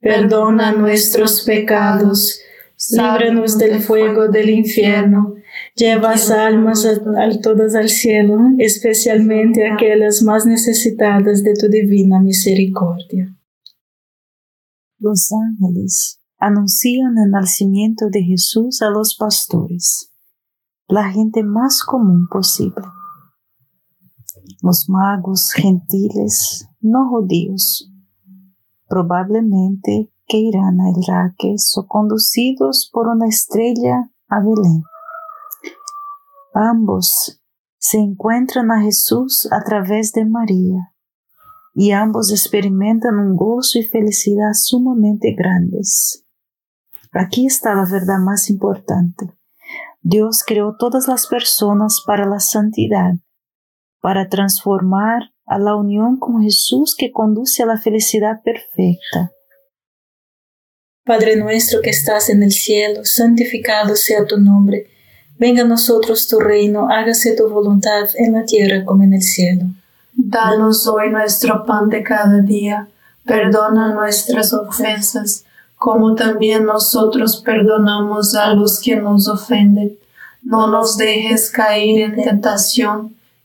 perdona nuestros pecados, líbranos del fuego del infierno, lleva almas a, todas al cielo, especialmente aquellas más necesitadas de tu divina misericordia. Los ángeles anuncian el nacimiento de Jesús a los pastores, la gente más común posible. Los magos gentiles, no judíos, probablemente que irán a o conducidos por una estrella a Belén. Ambos se encuentran a Jesús a través de María y ambos experimentan un gozo y felicidad sumamente grandes. Aquí está la verdad más importante. Dios creó todas las personas para la santidad, para transformar a la unión con Jesús que conduce a la felicidad perfecta. Padre nuestro que estás en el cielo, santificado sea tu nombre. Venga a nosotros tu reino, hágase tu voluntad en la tierra como en el cielo. Danos hoy nuestro pan de cada día. Perdona nuestras ofensas, como también nosotros perdonamos a los que nos ofenden. No nos dejes caer en tentación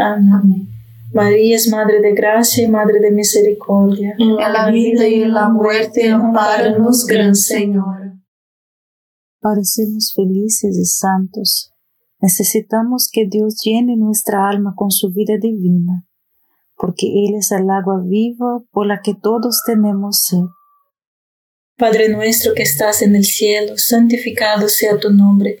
Amén. María es Madre de Gracia y Madre de Misericordia. En la vida y en la muerte, amparanos, Gran Señor. Para sermos felices y santos, necesitamos que Dios llene nuestra alma con su vida divina, porque Él es el agua viva por la que todos tenemos sed. Padre nuestro que estás en el cielo, santificado sea tu nombre.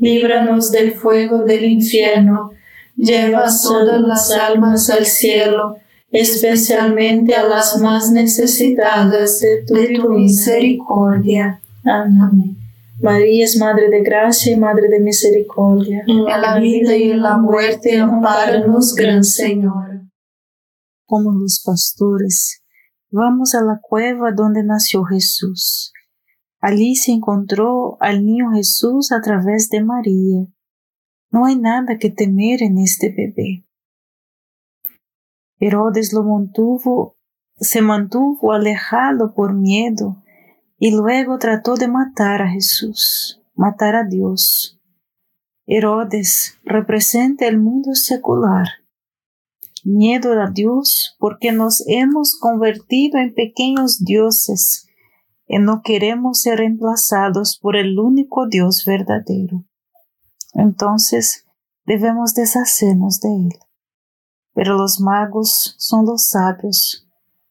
líbranos del fuego del infierno, lleva todas las almas al cielo, especialmente a las más necesitadas de tu, misericordia. Amén. María es Madre de Gracia y Madre de Misericordia. En la vida y en la muerte, amparanos, Gran Señor. Como los pastores, vamos a la cueva donde nació Jesús Allí se encontró al niño Jesús a través de María. No hay nada que temer en este bebé. Herodes lo mantuvo, se mantuvo alejado por miedo y luego trató de matar a Jesús, matar a Dios. Herodes representa el mundo secular. Miedo a Dios porque nos hemos convertido en pequeños dioses y no queremos ser reemplazados por el único Dios verdadero. Entonces debemos deshacernos de Él. Pero los magos son los sabios.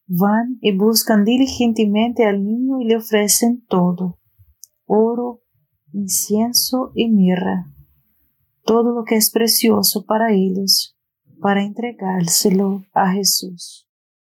Van y buscan diligentemente al niño y le ofrecen todo, oro, incienso y mirra, todo lo que es precioso para ellos, para entregárselo a Jesús.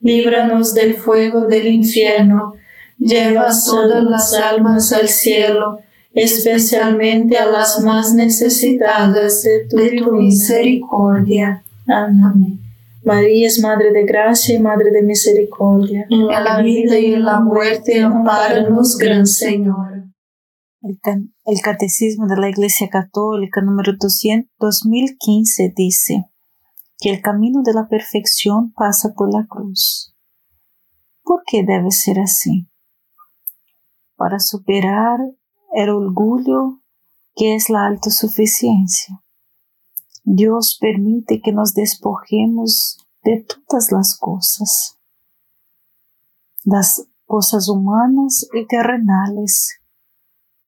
líbranos del fuego del infierno, lleva todas las almas al cielo, especialmente a las más necesitadas de tu, misericordia. Amén. María es Madre de Gracia y Madre de Misericordia. En la vida y en la muerte, amparanos, Gran Señor. El, Catecismo de la Iglesia Católica número 200, 2015 dice que el camino de la perfección pasa por la cruz. ¿Por qué debe ser así? Para superar el orgullo que es la autosuficiencia Dios permite que nos despojemos de todas las cosas, las cosas humanas y terrenales,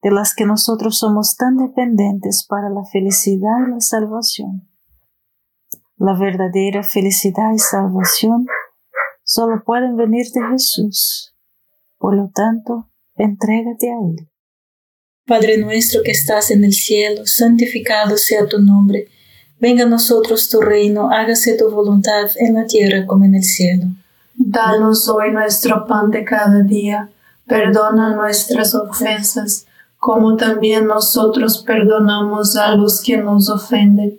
de las que nosotros somos tan dependientes para la felicidad y la salvación. La verdadera felicidad y salvación solo pueden venir de Jesús. Por lo tanto, entrégate a Él. Padre nuestro que estás en el cielo, santificado sea tu nombre Venga a nosotros tu reino, hágase tu voluntad en la tierra como en el cielo. Danos hoy nuestro pan de cada día, perdona nuestras ofensas, como también nosotros perdonamos a los que nos ofenden.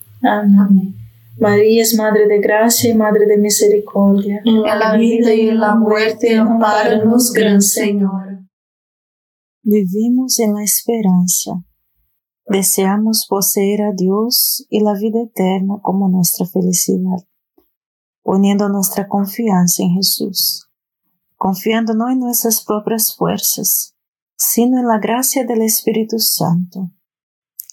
Amén. María es Madre de Gracia y Madre de Misericordia. En la vida y en la muerte, amparanos, Gran Señor. Vivimos en la esperanza. Deseamos poseer a Dios y la vida eterna como nuestra felicidad poniendo nuestra confianza en Jesús, confiando no en nuestras propias fuerzas, sino en la gracia del Espíritu Santo.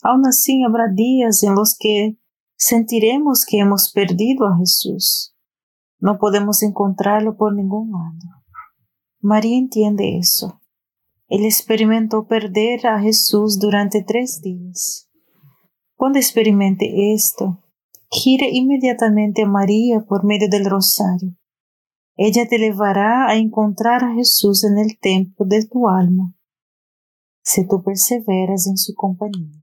Aún así habrá días en los que sentiremos que hemos perdido a Jesús. No podemos encontrarlo por ningún lado. María entiende eso. Él experimentó perder a Jesús durante tres días. Cuando experimente esto, gira inmediatamente a María por medio del rosario. Ella te llevará a encontrar a Jesús en el templo de tu alma, si tú perseveras en su compañía.